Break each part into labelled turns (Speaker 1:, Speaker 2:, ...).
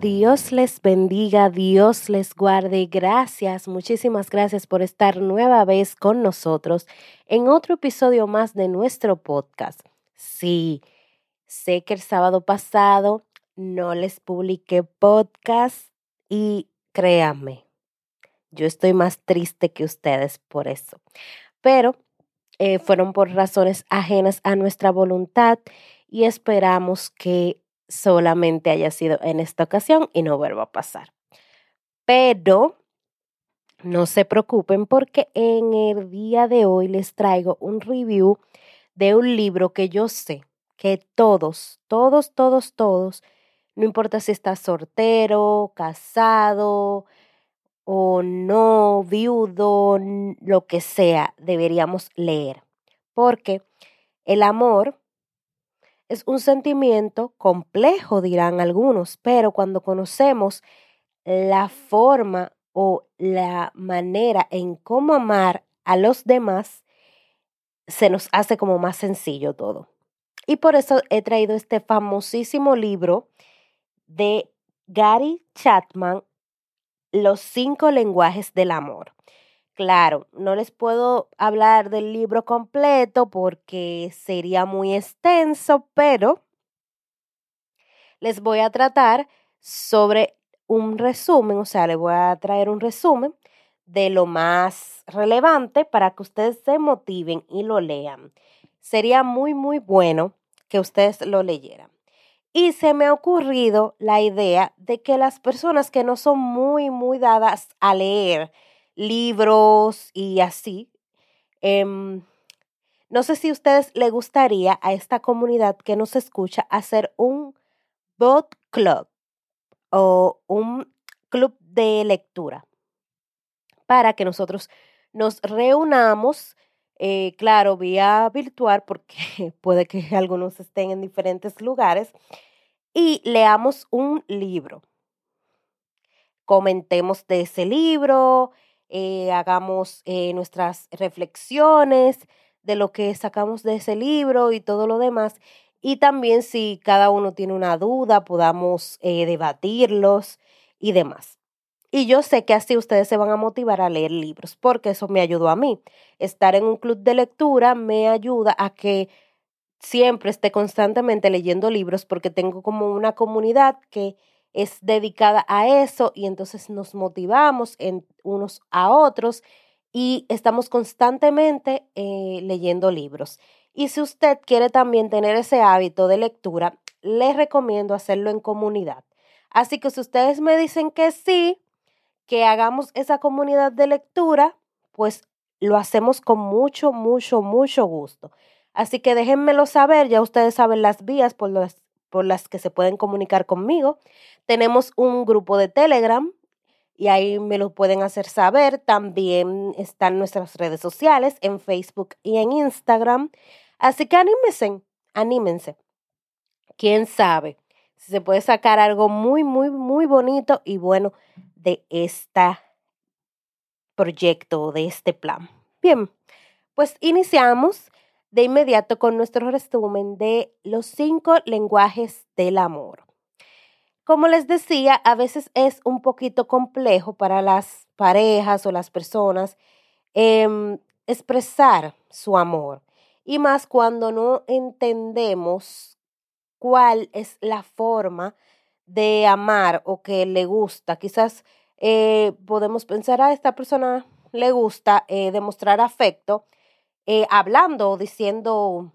Speaker 1: Dios les bendiga, Dios les guarde. Gracias, muchísimas gracias por estar nueva vez con nosotros en otro episodio más de nuestro podcast. Sí, sé que el sábado pasado no les publiqué podcast y créanme, yo estoy más triste que ustedes por eso. Pero eh, fueron por razones ajenas a nuestra voluntad y esperamos que solamente haya sido en esta ocasión y no vuelva a pasar. Pero no se preocupen porque en el día de hoy les traigo un review de un libro que yo sé que todos, todos, todos, todos, no importa si estás soltero, casado o no, viudo, lo que sea, deberíamos leer. Porque el amor es un sentimiento complejo, dirán algunos, pero cuando conocemos la forma o la manera en cómo amar a los demás, se nos hace como más sencillo todo. Y por eso he traído este famosísimo libro de Gary Chapman, Los cinco lenguajes del amor. Claro, no les puedo hablar del libro completo porque sería muy extenso, pero les voy a tratar sobre un resumen, o sea, les voy a traer un resumen de lo más relevante para que ustedes se motiven y lo lean. Sería muy, muy bueno que ustedes lo leyeran. Y se me ha ocurrido la idea de que las personas que no son muy, muy dadas a leer, libros y así. Em, no sé si a ustedes le gustaría a esta comunidad que nos escucha hacer un book club o un club de lectura para que nosotros nos reunamos, eh, claro, vía virtual, porque puede que algunos estén en diferentes lugares, y leamos un libro. Comentemos de ese libro, eh, hagamos eh, nuestras reflexiones de lo que sacamos de ese libro y todo lo demás. Y también si cada uno tiene una duda, podamos eh, debatirlos y demás. Y yo sé que así ustedes se van a motivar a leer libros, porque eso me ayudó a mí. Estar en un club de lectura me ayuda a que siempre esté constantemente leyendo libros, porque tengo como una comunidad que es dedicada a eso y entonces nos motivamos en unos a otros y estamos constantemente eh, leyendo libros. Y si usted quiere también tener ese hábito de lectura, les recomiendo hacerlo en comunidad. Así que si ustedes me dicen que sí, que hagamos esa comunidad de lectura, pues lo hacemos con mucho, mucho, mucho gusto. Así que déjenmelo saber, ya ustedes saben las vías por las por las que se pueden comunicar conmigo. Tenemos un grupo de Telegram y ahí me lo pueden hacer saber. También están nuestras redes sociales en Facebook y en Instagram. Así que anímense, anímense. ¿Quién sabe? Si se puede sacar algo muy, muy, muy bonito y bueno de este proyecto, de este plan. Bien, pues iniciamos de inmediato con nuestro resumen de los cinco lenguajes del amor. Como les decía, a veces es un poquito complejo para las parejas o las personas em, expresar su amor. Y más cuando no entendemos cuál es la forma de amar o que le gusta. Quizás eh, podemos pensar a esta persona le gusta eh, demostrar afecto eh, hablando o diciendo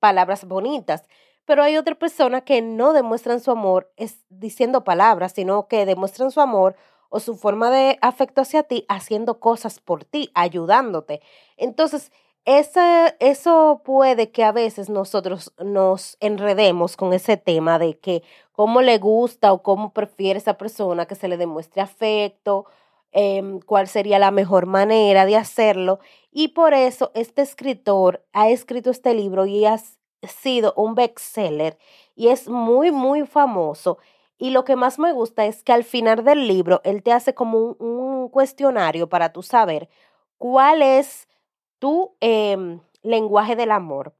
Speaker 1: palabras bonitas. Pero hay otra persona que no demuestran su amor es diciendo palabras, sino que demuestran su amor o su forma de afecto hacia ti haciendo cosas por ti, ayudándote. Entonces, eso puede que a veces nosotros nos enredemos con ese tema de que cómo le gusta o cómo prefiere esa persona que se le demuestre afecto Em, cuál sería la mejor manera de hacerlo. Y por eso este escritor ha escrito este libro y ha sido un bestseller y es muy, muy famoso. Y lo que más me gusta es que al final del libro él te hace como un, cuestionario para tú saber cuál es tu em, lenguaje del amor.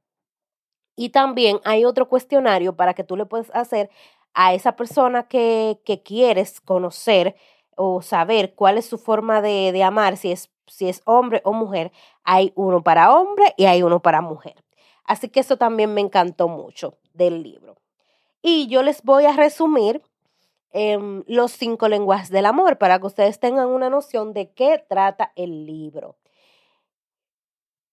Speaker 1: Y también hay otro cuestionario para que tú le puedas hacer a esa persona que, que quieres conocer o saber cuál es su forma de, de amar, si es, si es hombre o mujer. Hay uno para hombre y hay uno para mujer. Así que eso también me encantó mucho del libro. Y yo les voy a resumir em, los cinco lenguajes del amor para que ustedes tengan una noción de qué trata el libro.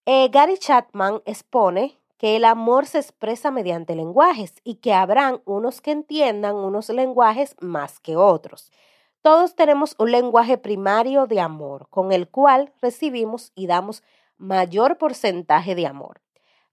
Speaker 1: Eh, Gary Chapman expone que el amor se expresa mediante lenguajes y que habrán unos que entiendan unos lenguajes más que otros. Todos tenemos un lenguaje primario de amor con el cual recibimos y damos mayor porcentaje de amor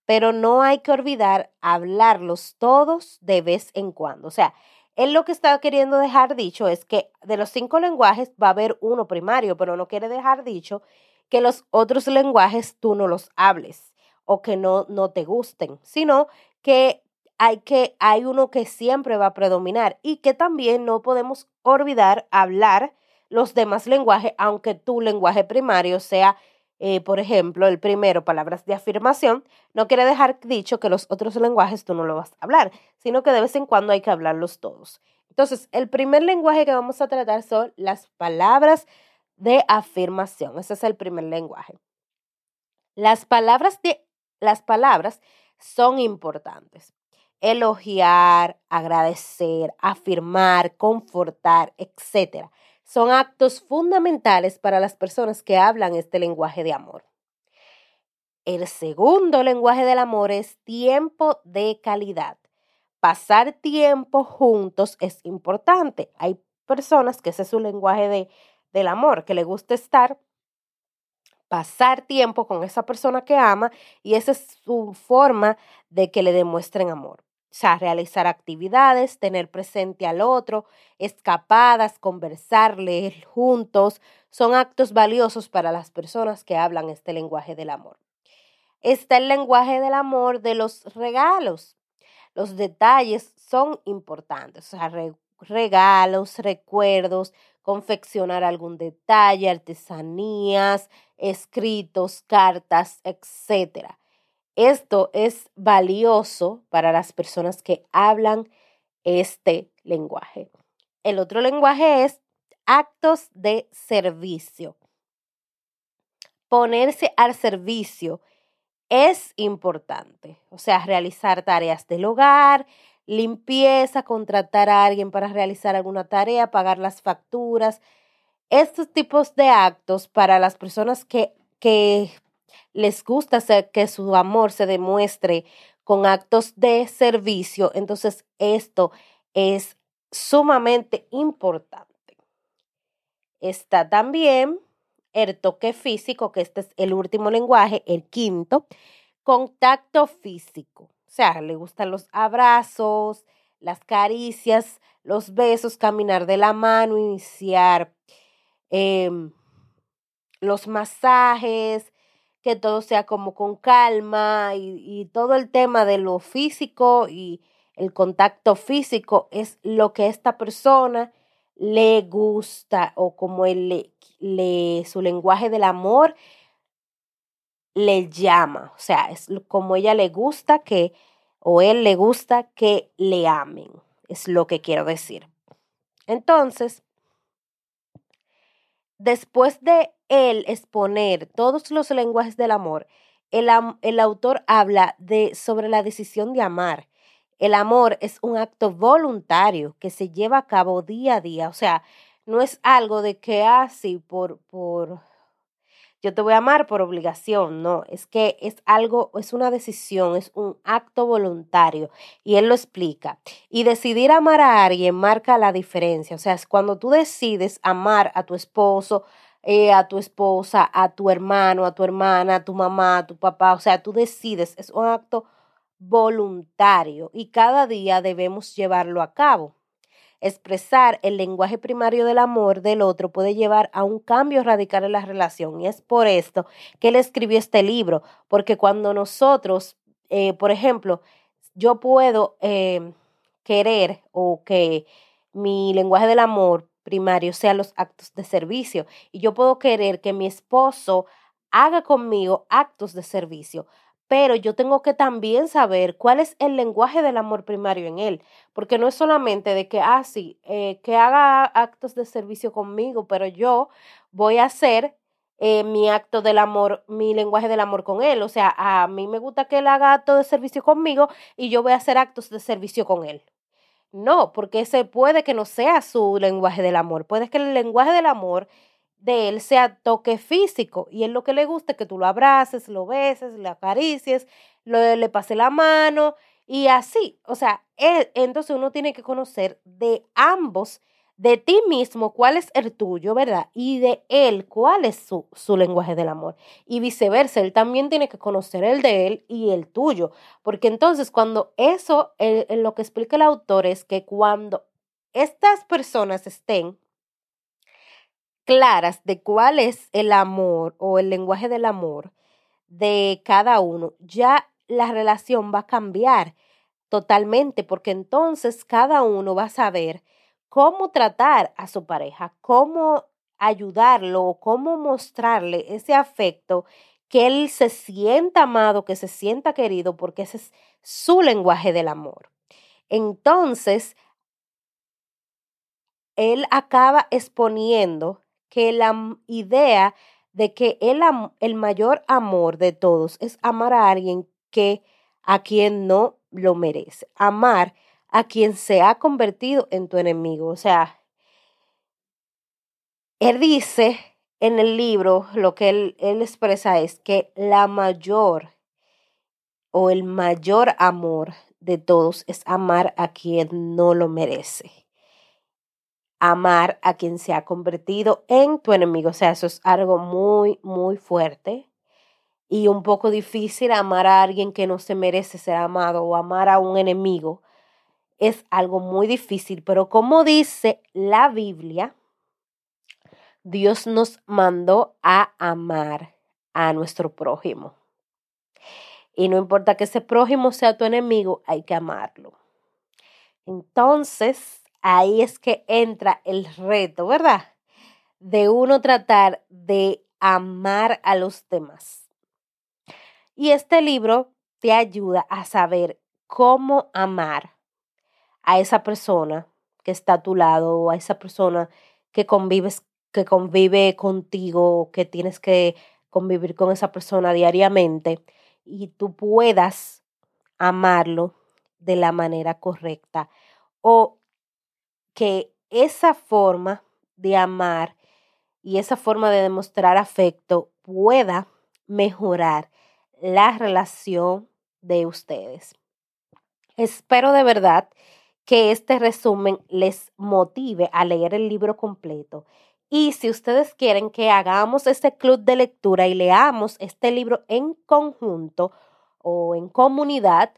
Speaker 1: pero no hay que olvidar hablarlos todos de vez en cuando. O sea, él lo que está queriendo dejar dicho es que de los cinco lenguajes va a haber uno primario, pero no quiere dejar dicho que los otros lenguajes tú no los hables o que no, no te gusten, sino que hay que hay uno que siempre va a predominar y que también no podemos olvidar hablar los demás lenguajes, aunque tu lenguaje primario sea eh, por ejemplo, el primero, palabras de afirmación, no quiere dejar dicho que los otros lenguajes tú no lo vas a hablar, sino que de vez en cuando hay que hablarlos todos. Entonces, el primer lenguaje que vamos a tratar son las palabras de afirmación. Ese es el primer lenguaje. Las palabras, de, las palabras son importantes. Elogiar, agradecer, afirmar, confortar, etcétera son actos fundamentales para las personas que hablan este lenguaje de amor. El segundo lenguaje del amor es tiempo de calidad. Pasar tiempo juntos es importante. Hay personas que ese es su lenguaje de, del amor, que le gusta estar, pasar tiempo con esa persona que ama y esa es su forma de que le demuestren amor. O sea, realizar actividades, tener presente al otro, escapadas, conversar, leer juntos, son actos valiosos para las personas que hablan este lenguaje del amor. Está el lenguaje del amor de los regalos. Los detalles son importantes, o sea, regalos, recuerdos, confeccionar algún detalle, artesanías, escritos, cartas, etcétera. Esto es valioso para las personas que hablan este lenguaje. El otro lenguaje es actos de servicio. Ponerse al servicio es importante, o sea, realizar tareas del hogar, limpieza, contratar a alguien para realizar alguna tarea, pagar las facturas. Estos tipos de actos para las personas que, que les gusta que su amor se demuestre con actos de servicio, entonces esto es sumamente importante. Está también el toque físico, que este es el último lenguaje, el quinto, contacto físico. O sea, le gustan los abrazos, las caricias, los besos, caminar de la mano, iniciar em, los masajes, que todo sea como con calma y, todo el tema de lo físico y el contacto físico es lo que esta persona le gusta o como él le, su lenguaje del amor le llama, o sea, es como ella le gusta que o él le gusta que le amen, es lo que quiero decir. Entonces, después de él exponer todos los lenguajes del amor, el, el, autor habla de, sobre la decisión de amar. El amor es un acto voluntario que se lleva a cabo día a día. O sea, no es algo de que así ah, por, por, yo te voy a amar por obligación, no, es que es algo, es una decisión, es un acto voluntario y él lo explica. Y decidir amar a alguien marca la diferencia, o sea, es cuando tú decides amar a tu esposo, eh, a tu esposa, a tu hermano, a tu hermana, a tu mamá, a tu papá, o sea, tú decides, es un acto voluntario y cada día debemos llevarlo a cabo. Expresar el lenguaje primario del amor del otro puede llevar a un cambio radical en la relación y es por esto que él escribió este libro, porque cuando nosotros, eh, por ejemplo, yo puedo eh, querer o que mi lenguaje del amor primario sea los actos de servicio. Y yo puedo querer que mi esposo haga conmigo actos de servicio, pero yo tengo que también saber cuál es el lenguaje del amor primario en él, porque no es solamente de que, ah, eh, que haga actos de servicio conmigo, pero yo voy a hacer eh, mi acto del amor, mi lenguaje del amor con él. O sea, a mí me gusta que él haga actos de servicio conmigo y yo voy a hacer actos de servicio con él. No, porque ese puede que no sea su lenguaje del amor. Puede que el lenguaje del amor de él sea toque físico y él lo que le gusta es que tú lo abraces, lo beses, le acaricies, le pase la mano y así. O sea, entonces uno tiene que conocer de ambos, de ti mismo, cuál es el tuyo, ¿verdad? Y de él, cuál es su, su lenguaje del amor. Y viceversa, él también tiene que conocer el de él y el tuyo. Porque entonces cuando eso, lo que explica el autor es que cuando estas personas estén claras de cuál es el amor o el lenguaje del amor de cada uno, ya la relación va a cambiar totalmente, porque entonces cada uno va a saber cómo tratar a su pareja, cómo ayudarlo, cómo mostrarle ese afecto, que él se sienta amado, que se sienta querido, porque ese es su lenguaje del amor. Entonces, él acaba exponiendo que la idea de que el, el mayor amor de todos es amar a alguien que a quien no lo merece, amar a quien se ha convertido en tu enemigo. O sea, él dice en el libro, lo que él, expresa es que la mayor o el mayor amor de todos es amar a quien no lo merece amar a quien se ha convertido en tu enemigo. O sea, eso es algo muy, muy fuerte y un poco difícil amar a alguien que no se merece ser amado o amar a un enemigo. Es algo muy difícil, pero como dice la Biblia, Dios nos mandó a amar a nuestro prójimo. Y no importa que ese prójimo sea tu enemigo, hay que amarlo. Entonces, ahí es que entra el reto, ¿verdad? De uno tratar de amar a los demás. Y este libro te ayuda a saber cómo amar a esa persona que está a tu lado o a esa persona que convives que convive contigo, que tienes que convivir con esa persona diariamente y tú puedas amarlo de la manera correcta o que esa forma de amar y esa forma de demostrar afecto pueda mejorar la relación de ustedes. Espero de verdad que este resumen les motive a leer el libro completo. Y si ustedes quieren que hagamos este club de lectura y leamos este libro en conjunto o en comunidad,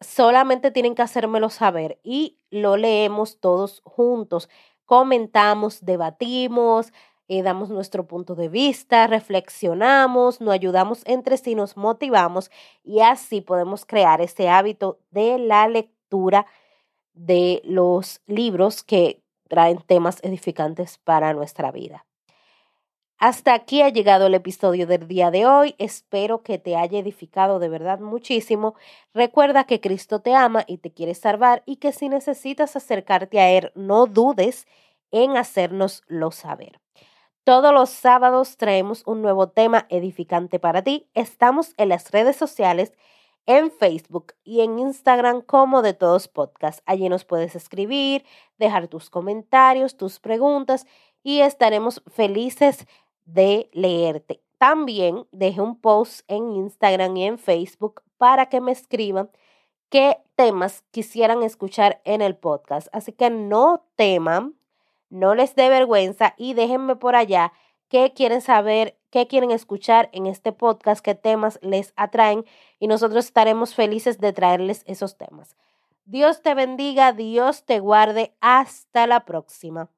Speaker 1: solamente tienen que hacérmelo saber y lo leemos todos juntos, comentamos, debatimos, eh, damos nuestro punto de vista, reflexionamos, nos ayudamos entre sí, nos motivamos y así podemos crear ese hábito de la lectura de los libros que traen temas edificantes para nuestra vida. Hasta aquí ha llegado el episodio del día de hoy. Espero que te haya edificado de verdad muchísimo. Recuerda que Cristo te ama y te quiere salvar y que si necesitas acercarte a Él, no dudes en hacérnoslo saber. Todos los sábados traemos un nuevo tema edificante para ti. Estamos en las redes sociales, en Facebook y en Instagram como de todos podcast. Allí nos puedes escribir, dejar tus comentarios, tus preguntas y estaremos felices de leerte. También dejé un post en Instagram y en Facebook para que me escriban qué temas quisieran escuchar en el podcast. Así que no teman, no les dé vergüenza y déjenme por allá qué quieren saber, qué quieren escuchar en este podcast, qué temas les atraen y nosotros estaremos felices de traerles esos temas. Dios te bendiga, Dios te guarde. Hasta la próxima.